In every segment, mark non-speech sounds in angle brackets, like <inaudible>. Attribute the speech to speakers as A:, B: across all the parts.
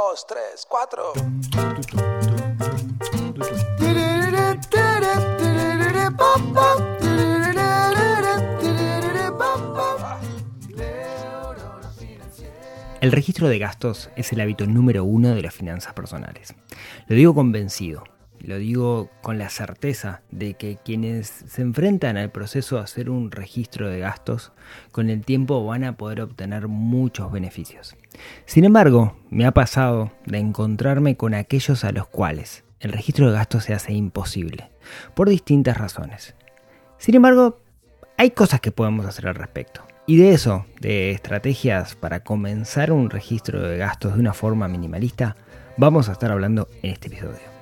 A: dos, tres, cuatro.
B: El registro de gastos es el hábito número uno de las finanzas personales. Lo digo convencido, lo digo con la certeza de que quienes se enfrentan al proceso de hacer un registro de gastos, con el tiempo van a poder obtener muchos beneficios. Sin embargo, me ha pasado de encontrarme con aquellos a los cuales el registro de gastos se hace imposible, por distintas razones. Sin embargo, hay cosas que podemos hacer al respecto. Y de eso, de estrategias para comenzar un registro de gastos de una forma minimalista, vamos a estar hablando en este episodio.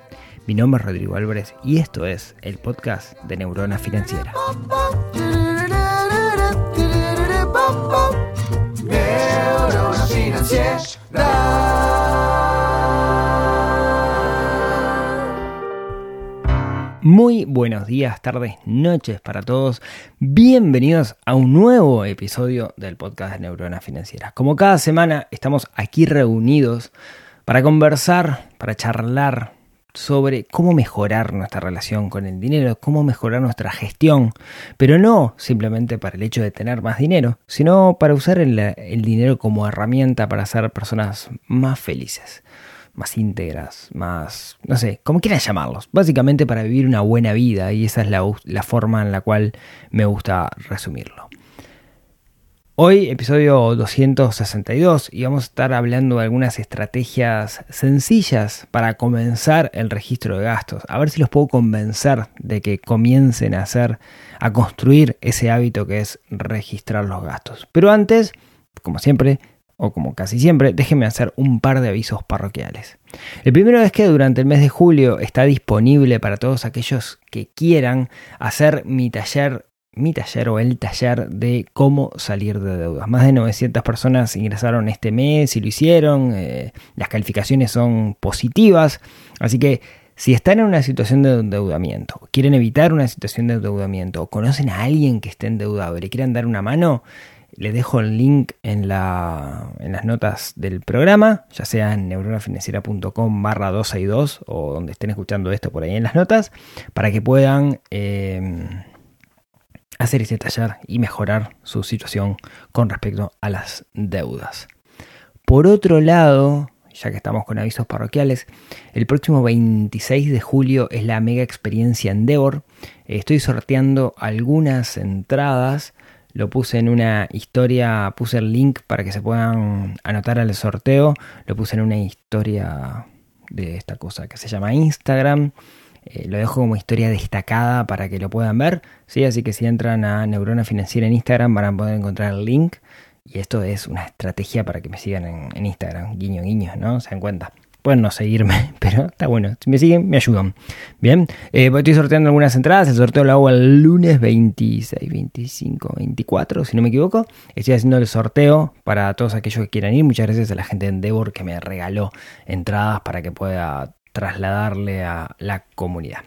B: Mi nombre es Rodrigo Álvarez y esto es el podcast de Neurona Financiera.
A: Neurona
B: Muy buenos días, tardes, noches para todos. Bienvenidos a un nuevo episodio del podcast de Neurona Financiera. Como cada semana estamos aquí reunidos para conversar, para charlar sobre cómo mejorar nuestra relación con el dinero, cómo mejorar nuestra gestión, pero no simplemente para el hecho de tener más dinero, sino para usar el, dinero como herramienta para ser personas más felices más íntegras, más, no sé, como quieran llamarlos, básicamente para vivir una buena vida y esa es la, la forma en la cual me gusta resumirlo. Hoy, episodio 262, y vamos a estar hablando de algunas estrategias sencillas para comenzar el registro de gastos. A ver si los puedo convencer de que comiencen a hacer, a construir ese hábito que es registrar los gastos. Pero antes, como siempre, o como casi siempre, déjenme hacer un par de avisos parroquiales. El primero es que durante el mes de julio está disponible para todos aquellos que quieran hacer mi taller mi taller o el taller de cómo salir de deudas. Más de 900 personas ingresaron este mes y lo hicieron. Eh, las calificaciones son positivas. Así que si están en una situación de endeudamiento, quieren evitar una situación de endeudamiento, o conocen a alguien que esté endeudado y le quieran dar una mano, les dejo el link en, la, en las notas del programa, ya sea en neuronafinanciera.com barra 262 o donde estén escuchando esto por ahí en las notas, para que puedan eh, hacer este taller y mejorar su situación con respecto a las deudas. Por otro lado, ya que estamos con avisos parroquiales, el próximo 26 de julio es la mega experiencia Endeavor. Estoy sorteando algunas entradas lo puse en una historia, puse el link para que se puedan anotar al sorteo, lo puse en una historia de esta cosa que se llama Instagram. Eh, lo dejo como historia destacada para que lo puedan ver. ¿sí? Así que si entran a Neurona Financiera en Instagram van a poder encontrar el link. Y esto es una estrategia para que me sigan en, Instagram. Guiño, guiño, ¿no? Se dan cuenta. Pueden no seguirme, <laughs> pero está bueno. Si me siguen, me ayudan. Bien, eh, estoy sorteando algunas entradas. El sorteo lo hago el lunes 26, 25, 24, si no me equivoco. Estoy haciendo el sorteo para todos aquellos que quieran ir. Muchas gracias a la gente de Endeavor que me regaló entradas para que pueda trasladarle a la comunidad.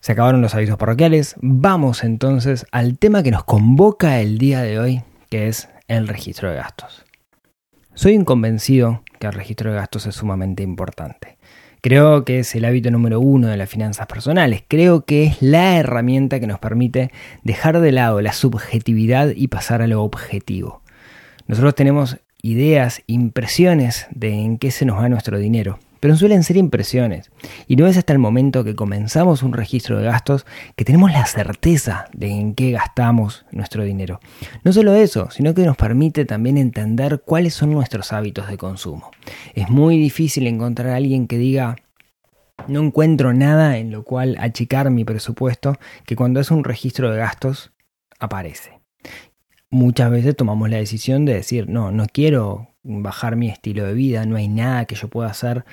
B: Se acabaron los avisos parroquiales. Vamos entonces al tema que nos convoca el día de hoy, que es el registro de gastos. Soy un convencido que el registro de gastos es sumamente importante. Creo que es el hábito número uno de las finanzas personales. Creo que es la herramienta que nos permite dejar de lado la subjetividad y pasar a lo objetivo. Nosotros tenemos ideas, impresiones de en qué se nos va nuestro dinero pero suelen ser impresiones. Y no es hasta el momento que comenzamos un registro de gastos que tenemos la certeza de en qué gastamos nuestro dinero. No solo eso, sino que nos permite también entender cuáles son nuestros hábitos de consumo. Es muy difícil encontrar a alguien que diga, no encuentro nada en lo cual achicar mi presupuesto que cuando es un registro de gastos aparece. Muchas veces tomamos la decisión de decir, no, no quiero bajar mi estilo de vida, no hay nada que yo pueda hacer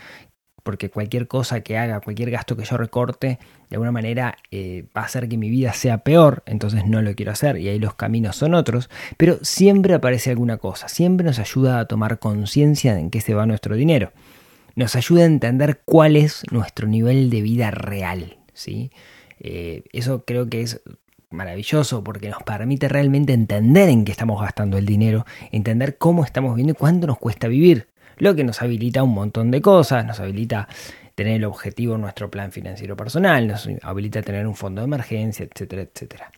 B: porque cualquier cosa que haga, cualquier gasto que yo recorte, de alguna manera eh, va a hacer que mi vida sea peor, entonces no lo quiero hacer y ahí los caminos son otros, pero siempre aparece alguna cosa, siempre nos ayuda a tomar conciencia de en qué se va nuestro dinero, nos ayuda a entender cuál es nuestro nivel de vida real, ¿sí? Eh, eso creo que es maravilloso porque nos permite realmente entender en qué estamos gastando el dinero, entender cómo estamos viviendo y cuánto nos cuesta vivir. lo que nos habilita un montón de cosas, nos habilita tener el objetivo en nuestro plan financiero personal, nos habilita tener un fondo de emergencia, etcétera, etcétera.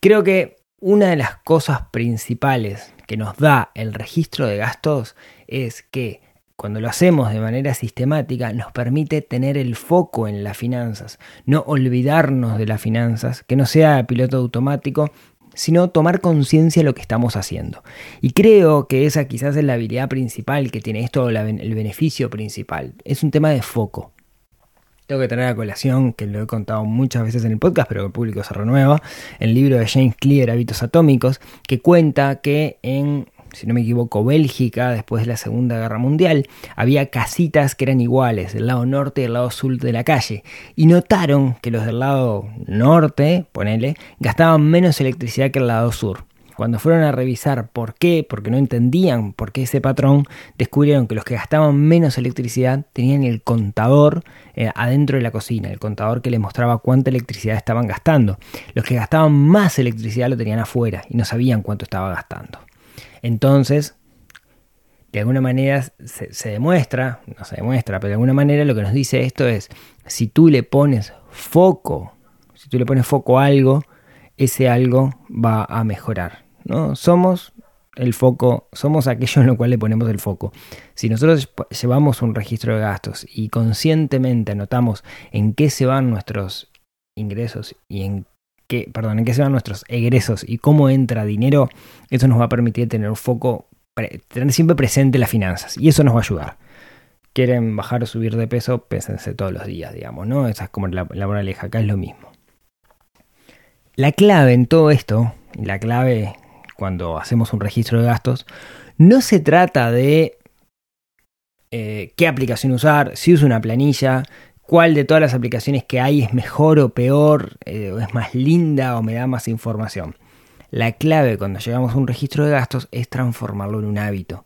B: Creo que una de las cosas principales que nos da el registro de gastos es que cuando lo hacemos de manera sistemática nos permite tener el foco en las finanzas, no olvidarnos de las finanzas, que no sea piloto automático, sino tomar conciencia de lo que estamos haciendo. Y creo que esa quizás es la habilidad principal que tiene esto, el beneficio principal. Es un tema de foco. Tengo que tener a colación, que lo he contado muchas veces en el podcast, pero el público se renueva, el libro de James Clear, Hábitos Atómicos, que cuenta que en si no me equivoco, Bélgica, después de la Segunda Guerra Mundial, había casitas que eran iguales, del lado norte y del lado sur de la calle, y notaron que los del lado norte, ponele, gastaban menos electricidad que el lado sur. Cuando fueron a revisar por qué, porque no entendían por qué ese patrón, descubrieron que los que gastaban menos electricidad tenían el contador eh, adentro de la cocina, el contador que les mostraba cuánta electricidad estaban gastando. Los que gastaban más electricidad lo tenían afuera y no sabían cuánto estaba gastando. Entonces, de alguna manera se, demuestra, no se demuestra, pero de alguna manera lo que nos dice esto es, si tú le pones foco, si tú le pones foco a algo, ese algo va a mejorar. ¿no? Somos el foco, somos aquello en lo cual le ponemos el foco. Si nosotros llevamos un registro de gastos y conscientemente anotamos en qué se van nuestros ingresos y en perdón, en qué se van nuestros egresos y cómo entra dinero, eso nos va a permitir tener un foco, tener siempre presente las finanzas y eso nos va a ayudar. Quieren bajar o subir de peso, pésense todos los días, digamos, ¿no? Esa es como la, la acá es lo mismo. La clave en todo esto, la clave cuando hacemos un registro de gastos, no se trata de eh, qué aplicación usar, si uso una planilla, cuál de todas las aplicaciones que hay es mejor o peor, eh, o es más linda o me da más información. La clave cuando llegamos a un registro de gastos es transformarlo en un hábito.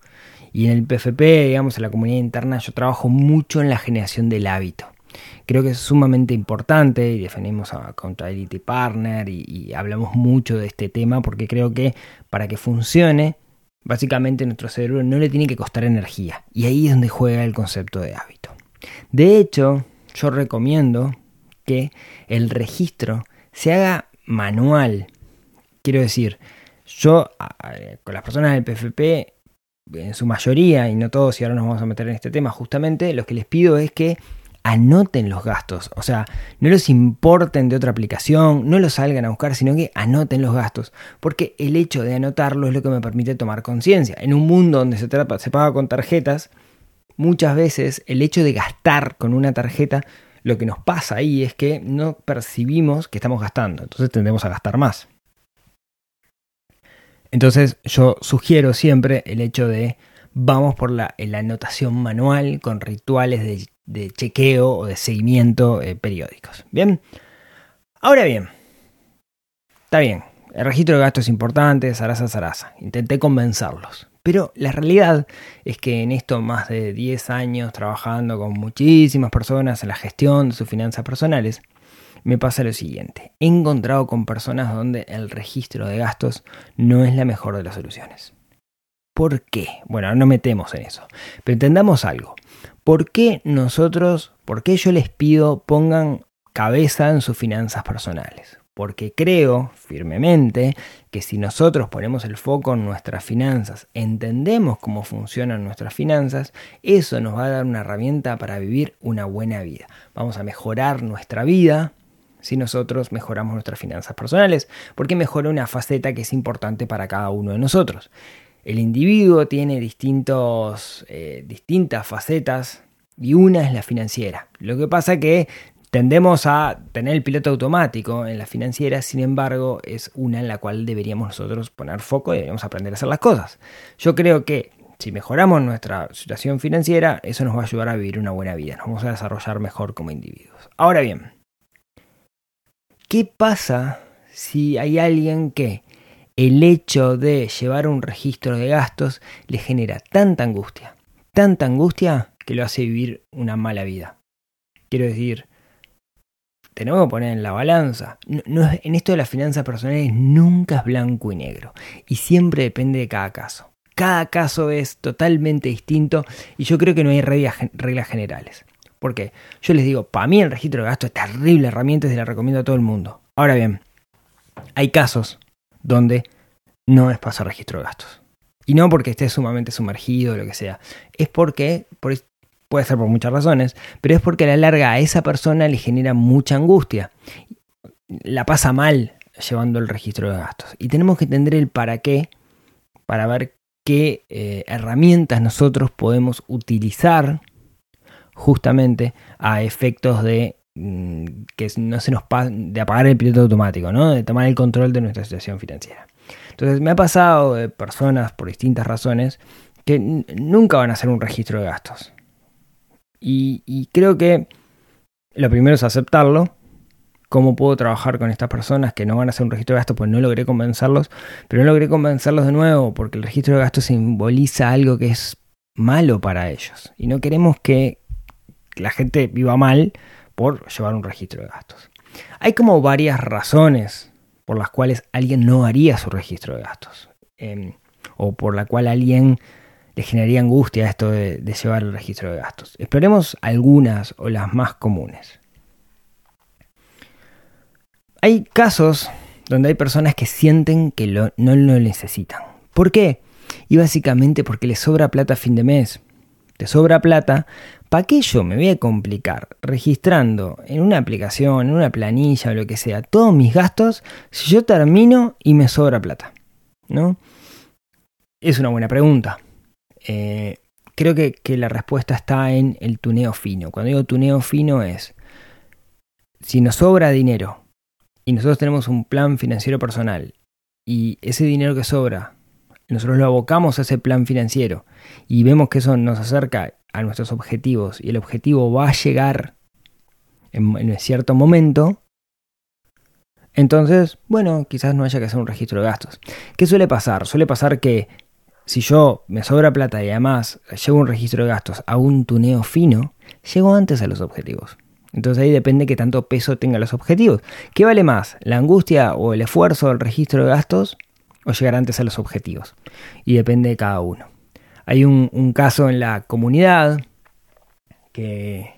B: Y en el PFP, digamos, en la comunidad interna, yo trabajo mucho en la generación del hábito. Creo que es sumamente importante y defendemos a Accountability Partner y, y hablamos mucho de este tema porque creo que para que funcione, básicamente nuestro cerebro no le tiene que costar energía. Y ahí es donde juega el concepto de hábito. De hecho, yo recomiendo que el registro se haga manual. Quiero decir, yo con las personas del PFP, en su mayoría, y no todos, y ahora nos vamos a meter en este tema, justamente lo que les pido es que anoten los gastos. O sea, no los importen de otra aplicación, no los salgan a buscar, sino que anoten los gastos. Porque el hecho de anotarlo es lo que me permite tomar conciencia. En un mundo donde se, se paga con tarjetas, muchas veces el hecho de gastar con una tarjeta, lo que nos pasa ahí es que no percibimos que estamos gastando, entonces tendemos a gastar más. Entonces yo sugiero siempre el hecho de vamos por la, anotación manual con rituales de, chequeo o de seguimiento eh, periódicos. Bien, ahora bien, está bien, el registro de gastos es importante, zaraza, zaraza. Intenté convencerlos. Pero la realidad es que en esto más de 10 años trabajando con muchísimas personas en la gestión de sus finanzas personales, me pasa lo siguiente. He encontrado con personas donde el registro de gastos no es la mejor de las soluciones. ¿Por qué? Bueno, no metemos en eso. Pero entendamos algo. ¿Por qué nosotros, por qué yo les pido pongan cabeza en sus finanzas personales? Porque creo firmemente que si nosotros ponemos el foco en nuestras finanzas, entendemos cómo funcionan nuestras finanzas, eso nos va a dar una herramienta para vivir una buena vida. Vamos a mejorar nuestra vida si nosotros mejoramos nuestras finanzas personales, porque mejora una faceta que es importante para cada uno de nosotros. El individuo tiene distintos, eh, distintas facetas y una es la financiera. Lo que pasa que Tendemos a tener el piloto automático en la financiera, sin embargo, es una en la cual deberíamos nosotros poner foco y deberíamos aprender a hacer las cosas. Yo creo que si mejoramos nuestra situación financiera, eso nos va a ayudar a vivir una buena vida, nos vamos a desarrollar mejor como individuos. Ahora bien, ¿qué pasa si hay alguien que el hecho de llevar un registro de gastos le genera tanta angustia, tanta angustia que lo hace vivir una mala vida? Quiero decir, tenemos que poner en la balanza. en esto de las finanzas personales nunca es blanco y negro y siempre depende de cada caso. Cada caso es totalmente distinto y yo creo que no hay reglas, generales. Porque yo les digo, para mí el registro de gastos es terrible herramienta y se la recomiendo a todo el mundo. Ahora bien, hay casos donde no es pasar registro de gastos. Y no porque esté sumamente sumergido o lo que sea. Es porque, puede ser por muchas razones, pero es porque a la larga a esa persona le genera mucha angustia. La pasa mal llevando el registro de gastos. Y tenemos que entender el para qué para ver qué eh, herramientas nosotros podemos utilizar justamente a efectos de mm, que no se nos de apagar el piloto automático, ¿no? de tomar el control de nuestra situación financiera. Entonces me ha pasado de personas por distintas razones que nunca van a hacer un registro de gastos. Y, creo que lo primero es aceptarlo. ¿Cómo puedo trabajar con estas personas que no van a hacer un registro de gastos? Pues no logré convencerlos, pero no logré convencerlos de nuevo porque el registro de gastos simboliza algo que es malo para ellos. Y no queremos que la gente viva mal por llevar un registro de gastos. Hay como varias razones por las cuales alguien no haría su registro de gastos. Em, o por la cual alguien le generaría angustia esto de, llevar el registro de gastos. Exploremos algunas o las más comunes. Hay casos donde hay personas que sienten que no lo necesitan. ¿Por qué? Y básicamente porque les sobra plata a fin de mes. Te sobra plata, ¿para qué yo me voy a complicar registrando en una aplicación, en una planilla o lo que sea, todos mis gastos si yo termino y me sobra plata? ¿No? Es una buena pregunta. Eh, creo que, que la respuesta está en el tuneo fino. Cuando digo tuneo fino es, si nos sobra dinero y nosotros tenemos un plan financiero personal y ese dinero que sobra nosotros lo abocamos a ese plan financiero y vemos que eso nos acerca a nuestros objetivos y el objetivo va a llegar en, en cierto momento, entonces, bueno, quizás no haya que hacer un registro de gastos. ¿Qué suele pasar? Suele pasar que si yo me sobra plata y además llevo un registro de gastos a un tuneo fino, llego antes a los objetivos. Entonces ahí depende qué tanto peso tengan los objetivos. ¿Qué vale más? ¿La angustia o el esfuerzo del registro de gastos o llegar antes a los objetivos. Y depende de cada uno. Hay un, caso en la comunidad que,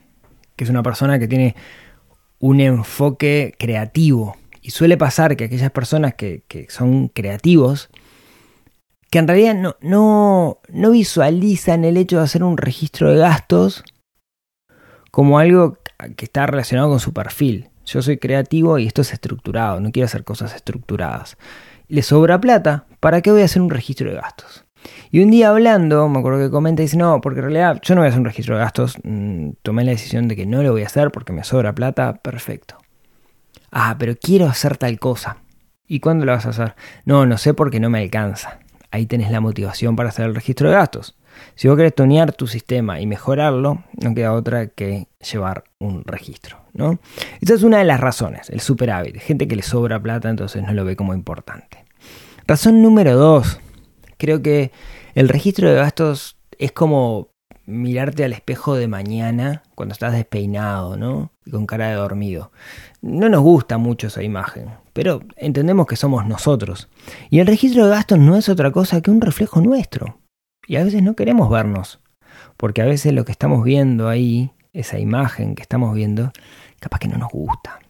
B: es una persona que tiene un enfoque creativo. Y suele pasar que aquellas personas que, son creativos, que en realidad no, no, no, visualizan el hecho de hacer un registro de gastos como algo que está relacionado con su perfil. Yo soy creativo y esto es estructurado, no quiero hacer cosas estructuradas le sobra plata, ¿para qué voy a hacer un registro de gastos? Y un día hablando, me acuerdo que comenta y dice, no, porque en realidad yo no voy a hacer un registro de gastos, mm, tomé la decisión de que no lo voy a hacer porque me sobra plata, perfecto. Ah, pero quiero hacer tal cosa. ¿Y cuándo lo vas a hacer? No, no sé porque no me alcanza. Ahí tenés la motivación para hacer el registro de gastos. Si vos querés tunear tu sistema y mejorarlo, no queda otra que llevar un registro, ¿no? Esa es una de las razones, el superávit. Gente que le sobra plata, entonces no lo ve como importante. Razón número dos. Creo que el registro de gastos es como mirarte al espejo de mañana cuando estás despeinado, ¿no? Y con cara de dormido. No nos gusta mucho esa imagen, pero entendemos que somos nosotros. Y el registro de gastos no es otra cosa que un reflejo nuestro. Y a veces no queremos vernos, porque a veces lo que estamos viendo ahí, esa imagen que estamos viendo, capaz que no nos gusta.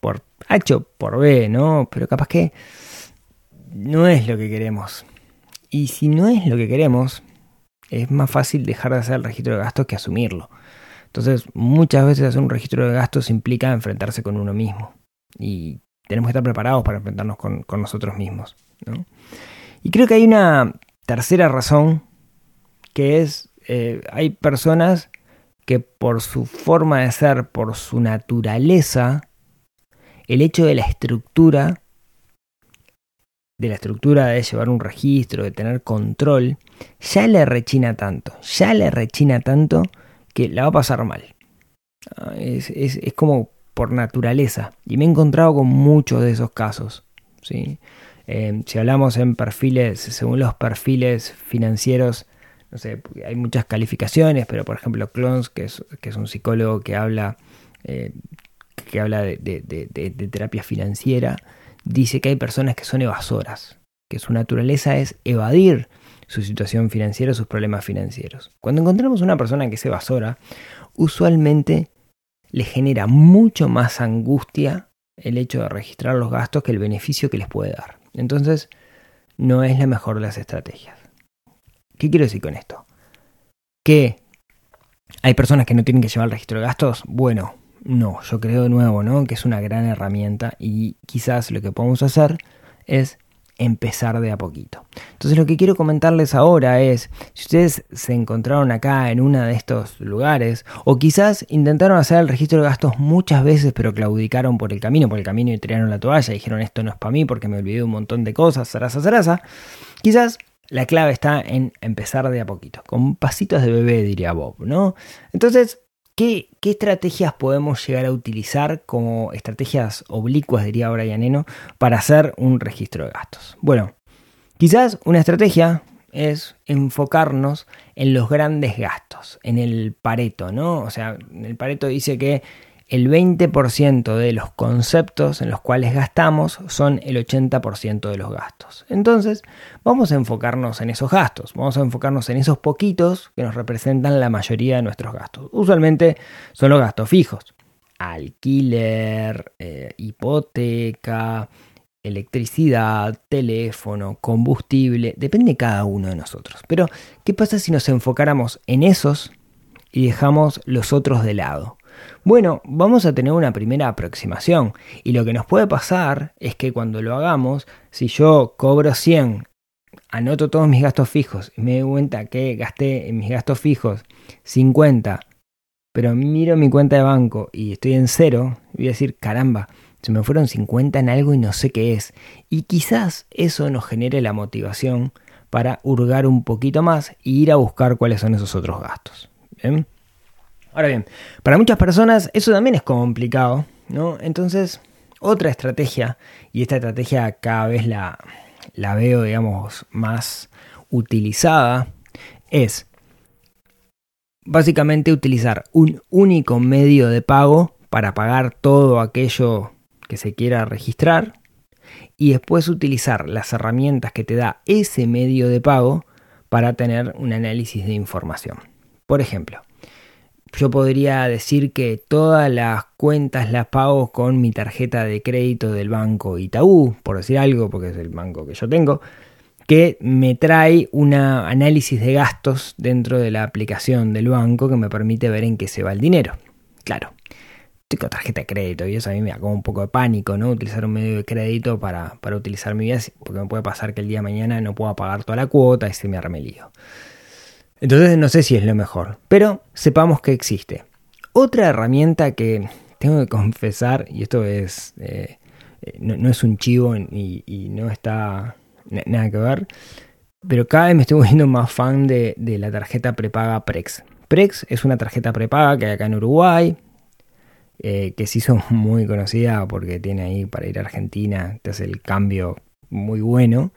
B: Por H por B, ¿no? Pero capaz que no es lo que queremos. Y si no es lo que queremos, es más fácil dejar de hacer el registro de gastos que asumirlo. Entonces, muchas veces hacer un registro de gastos implica enfrentarse con uno mismo. Y tenemos que estar preparados para enfrentarnos con, nosotros mismos. Y creo que hay una tercera razón que es, eh, hay personas que por su forma de ser, por su naturaleza, el hecho de la estructura, de la estructura de llevar un registro, de tener control, ya le rechina tanto, ya le rechina tanto que la va a pasar mal. Ah, es, como por naturaleza. Y me he encontrado con muchos de esos casos. ¿sí? Eh, si hablamos en perfiles, según los perfiles financieros no sé, hay muchas calificaciones, pero por ejemplo Clons, que es, que es un psicólogo que habla, eh, que habla de, terapia financiera, dice que hay personas que son evasoras, que su naturaleza es evadir su situación financiera, sus problemas financieros. Cuando encontramos una persona que es evasora, usualmente le genera mucho más angustia el hecho de registrar los gastos que el beneficio que les puede dar. Entonces, no es la mejor de las estrategias. ¿Qué quiero decir con esto? Que hay personas que no tienen que llevar el registro de gastos. Bueno, no, yo creo de nuevo, ¿no? Que es una gran herramienta y quizás lo que podemos hacer es empezar de a poquito. Entonces lo que quiero comentarles ahora es, si ustedes se encontraron acá en uno de estos lugares, o quizás intentaron hacer el registro de gastos muchas veces, pero claudicaron por el camino, por el camino y tiraron la toalla, y dijeron esto no es para mí porque me olvidé un montón de cosas, zaraza, zaraza, quizás la clave está en empezar de a poquito, con pasitos de bebé, diría Bob, ¿no? Entonces, ¿Qué, estrategias podemos llegar a utilizar como estrategias oblicuas, diría Brian Eno, para hacer un registro de gastos? Bueno, quizás una estrategia es enfocarnos en los grandes gastos, en el Pareto, ¿no? O sea, el Pareto dice que el 20% de los conceptos en los cuales gastamos son el 80% de los gastos. Entonces, vamos a enfocarnos en esos gastos, vamos a enfocarnos en esos poquitos que nos representan la mayoría de nuestros gastos. Usualmente son los gastos fijos. Alquiler, eh, hipoteca, electricidad, teléfono, combustible, depende de cada uno de nosotros. Pero, ¿qué pasa si nos enfocáramos en esos y dejamos los otros de lado? Bueno, vamos a tener una primera aproximación y lo que nos puede pasar es que cuando lo hagamos, si yo cobro 100, anoto todos mis gastos fijos y me doy cuenta que gasté en mis gastos fijos 50, pero miro mi cuenta de banco y estoy en cero, voy a decir, caramba, se me fueron 50 en algo y no sé qué es. Y quizás eso nos genere la motivación para hurgar un poquito más e ir a buscar cuáles son esos otros gastos. ¿Bien? Ahora bien, para muchas personas eso también es complicado, ¿no? Entonces, otra estrategia, y esta estrategia cada vez la, veo, digamos, más utilizada, es básicamente utilizar un único medio de pago para pagar todo aquello que se quiera registrar y después utilizar las herramientas que te da ese medio de pago para tener un análisis de información. Por ejemplo, yo podría decir que todas las cuentas las pago con mi tarjeta de crédito del banco Itaú, por decir algo, porque es el banco que yo tengo, que me trae un análisis de gastos dentro de la aplicación del banco que me permite ver en qué se va el dinero. Claro, estoy con tarjeta de crédito y eso a mí me da como un poco de pánico, ¿no? Utilizar un medio de crédito para, para utilizar mi vida, porque me puede pasar que el día de mañana no pueda pagar toda la cuota y se me arme. Entonces no sé si es lo mejor, pero sepamos que existe. Otra herramienta que tengo que confesar, y esto es eh, eh, no, es un chivo y, no está nada que ver, pero cada vez me estoy volviendo más fan de, la tarjeta prepaga Prex. Prex es una tarjeta prepaga que hay acá en Uruguay, eh, que se hizo <laughs> muy conocida porque tiene ahí para ir a Argentina, te hace el cambio muy bueno.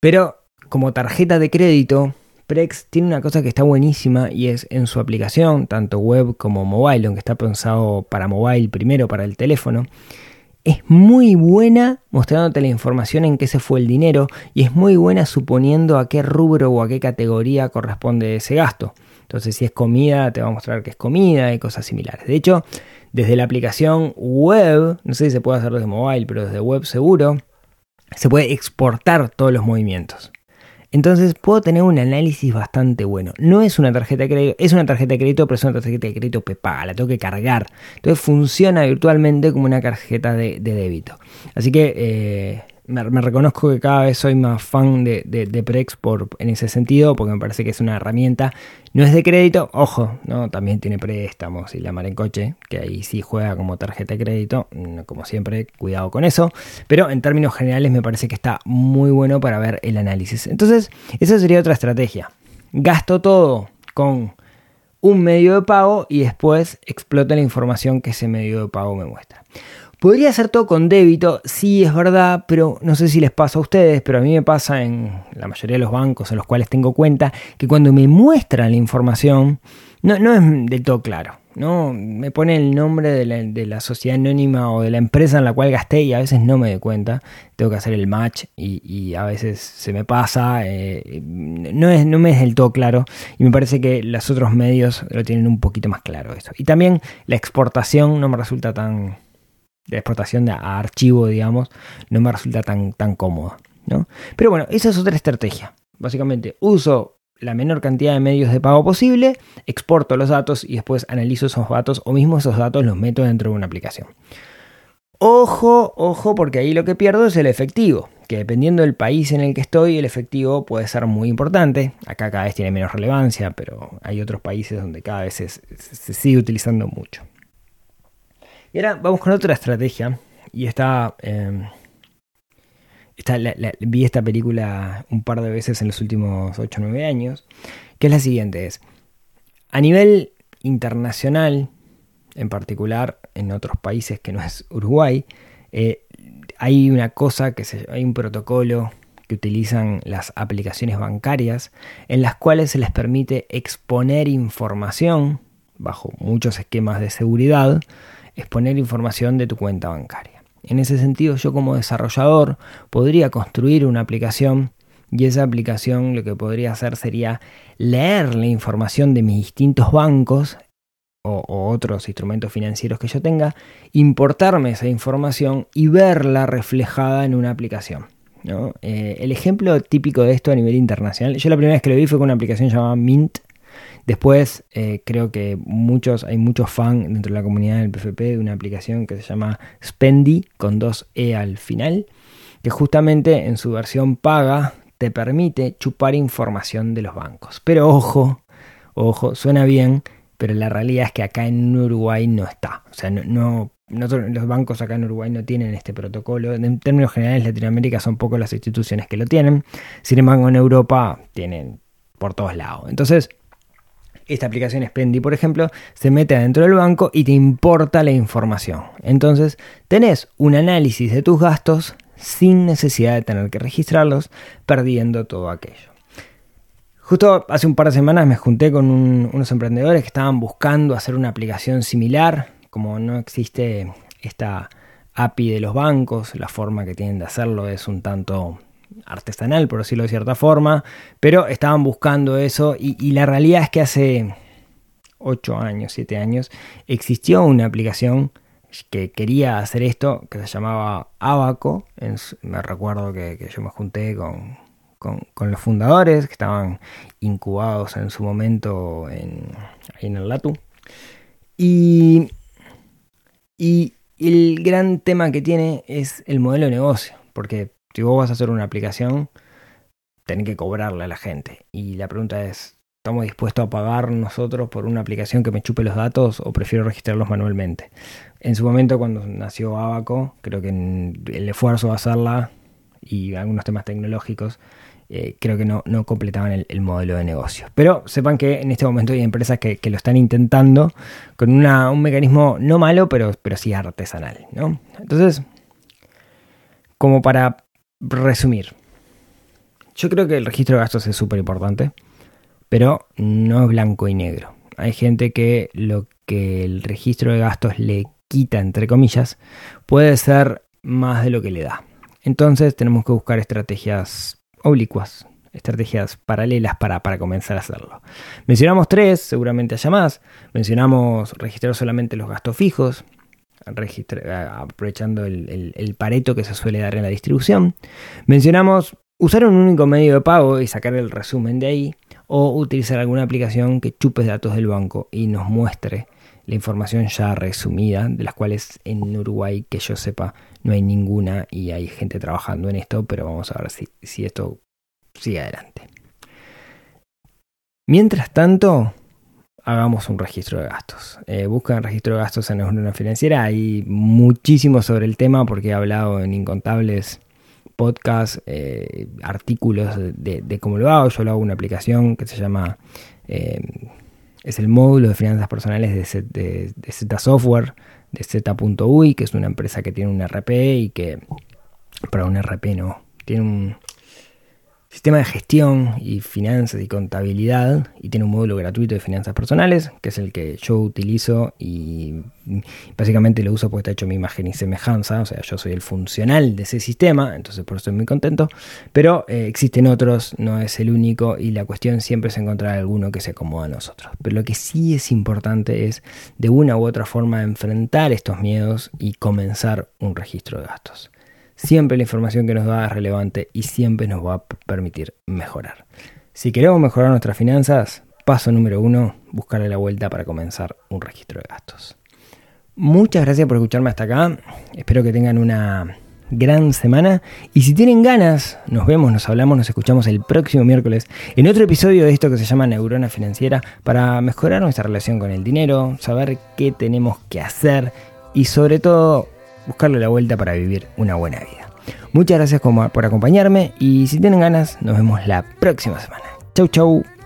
B: Pero como tarjeta de crédito, Prex tiene una cosa que está buenísima y es en su aplicación, tanto web como mobile, aunque está pensado para mobile primero, para el teléfono. Es muy buena mostrándote la información en qué se fue el dinero y es muy buena suponiendo a qué rubro o a qué categoría corresponde ese gasto. Entonces, si es comida, te va a mostrar que es comida y cosas similares. De hecho, desde la aplicación web, no sé si se puede hacer desde mobile, pero desde web seguro, se puede exportar todos los movimientos. Entonces puedo tener un análisis bastante bueno. No es una tarjeta de crédito, es una tarjeta de crédito, pero es una tarjeta de crédito prepaga, la tengo que cargar. Entonces funciona virtualmente como una tarjeta de, débito. Así que eh, me, reconozco que cada vez soy más fan de, de, Prex por, en ese sentido, porque me parece que es una herramienta. No es de crédito, ojo, no también tiene préstamos y la mar en coche, que ahí sí juega como tarjeta de crédito, como siempre, cuidado con eso. Pero en términos generales me parece que está muy bueno para ver el análisis. Entonces, esa sería otra estrategia. Gasto todo con un medio de pago y después explota la información que ese medio de pago me muestra. Podría ser todo con débito, sí es verdad, pero no sé si les pasa a ustedes, pero a mí me pasa en la mayoría de los bancos en los cuales tengo cuenta que cuando me muestran la información no, no es del todo claro. ¿no? Me pone el nombre de la, de la, sociedad anónima o de la empresa en la cual gasté y a veces no me doy cuenta. Tengo que hacer el match y, y a veces se me pasa. Eh, no, es, no me es del todo claro y me parece que los otros medios lo tienen un poquito más claro eso. Y también la exportación no me resulta tan... La exportación de, a archivo, digamos, no me resulta tan, tan cómoda. ¿no? Pero bueno, esa es otra estrategia. Básicamente uso la menor cantidad de medios de pago posible, exporto los datos y después analizo esos datos o mismo esos datos los meto dentro de una aplicación. Ojo, ojo, porque ahí lo que pierdo es el efectivo, que dependiendo del país en el que estoy, el efectivo puede ser muy importante. Acá cada vez tiene menos relevancia, pero hay otros países donde cada vez se, sigue utilizando mucho. Y ahora vamos con otra estrategia, y está... Em, vi esta película un par de veces en los últimos 8 o 9 años, que es la siguiente, es, a nivel internacional, en particular en otros países que no es Uruguay, eh, hay una cosa que se, hay un protocolo que utilizan las aplicaciones bancarias en las cuales se les permite exponer información bajo muchos esquemas de seguridad, exponer información de tu cuenta bancaria. En ese sentido, yo como desarrollador podría construir una aplicación y esa aplicación lo que podría hacer sería leer la información de mis distintos bancos o, otros instrumentos financieros que yo tenga, importarme esa información y verla reflejada en una aplicación. Eh, el ejemplo típico de esto a nivel internacional, yo la primera vez que lo vi fue con una aplicación llamada Mint, Después eh, creo que muchos, hay muchos fans dentro de la comunidad del PFP de una aplicación que se llama Spendy con dos E al final, que justamente en su versión paga te permite chupar información de los bancos. Pero ojo, ojo, suena bien, pero la realidad es que acá en Uruguay no está. O sea, no, los bancos acá en Uruguay no tienen este protocolo. En términos generales, Latinoamérica son pocas las instituciones que lo tienen. Sin embargo, en Europa tienen por todos lados. Entonces, esta aplicación Spendy, por ejemplo, se mete adentro del banco y te importa la información. Entonces, tenés un análisis de tus gastos sin necesidad de tener que registrarlos, perdiendo todo aquello. Justo hace un par de semanas me junté con unos emprendedores que estaban buscando hacer una aplicación similar, como no existe esta API de los bancos, la forma que tienen de hacerlo es un tanto artesanal, por decirlo de cierta forma, pero estaban buscando eso y, la realidad es que hace 8 años, 7 años, existió una aplicación que quería hacer esto, que se llamaba Abaco. me recuerdo que, yo me junté con, los fundadores que estaban incubados en su momento en, ahí en el Latu. Y, y el gran tema que tiene es el modelo de negocio, porque si vos vas a hacer una aplicación, tenés que cobrarle a la gente. Y la pregunta es, ¿estamos dispuestos a pagar nosotros por una aplicación que me chupe los datos o prefiero registrarlos manualmente? En su momento, cuando nació Abaco, creo que el esfuerzo de hacerla y algunos temas tecnológicos, eh, creo que no, no completaban el, modelo de negocio. Pero sepan que en este momento hay empresas que, lo están intentando con un mecanismo no malo, pero, pero sí artesanal. ¿no? Entonces, como para resumir, yo creo que el registro de gastos es súper importante, pero no es blanco y negro. Hay gente que lo que el registro de gastos le quita, entre comillas, puede ser más de lo que le da. Entonces tenemos que buscar estrategias oblicuas, estrategias paralelas para, para, comenzar a hacerlo. Mencionamos tres, seguramente haya más. Mencionamos registrar solamente los gastos fijos, aprovechando el, pareto que se suele dar en la distribución. Mencionamos usar un único medio de pago y sacar el resumen de ahí, o utilizar alguna aplicación que chupe datos del banco y nos muestre la información ya resumida, de las cuales en Uruguay, que yo sepa, no hay ninguna y hay gente trabajando en esto, pero vamos a ver si, si esto sigue adelante. Mientras tanto, hagamos un registro de gastos. Eh, buscan registro de gastos en la Unión Financiera. Hay muchísimo sobre el tema porque he hablado en incontables podcasts, eh, artículos de, cómo lo hago. Yo lo hago una aplicación que se llama, eh, es el módulo de finanzas personales de, de, de Z Software, de Z.ui, que es una empresa que tiene un RP y que, para un RP no, tiene un, sistema de gestión y finanzas y contabilidad y tiene un módulo gratuito de finanzas personales, que es el que yo utilizo y básicamente lo uso porque está hecho mi imagen y semejanza, o sea, yo soy el funcional de ese sistema, entonces por eso estoy muy contento, pero eh, existen otros, no es el único y la cuestión siempre es encontrar alguno que se acomoda a nosotros. Pero lo que sí es importante es de una u otra forma enfrentar estos miedos y comenzar un registro de gastos. Siempre la información que nos da es relevante y siempre nos va a permitir mejorar. Si queremos mejorar nuestras finanzas, paso número uno, buscarle la vuelta para comenzar un registro de gastos. Muchas gracias por escucharme hasta acá. Espero que tengan una gran semana. Y si tienen ganas, nos vemos, nos hablamos, nos escuchamos el próximo miércoles en otro episodio de esto que se llama Neurona Financiera para mejorar nuestra relación con el dinero, saber qué tenemos que hacer y sobre todo buscarle la vuelta para vivir una buena vida. Muchas gracias por acompañarme y si tienen ganas, nos vemos la próxima semana. Chau, chau.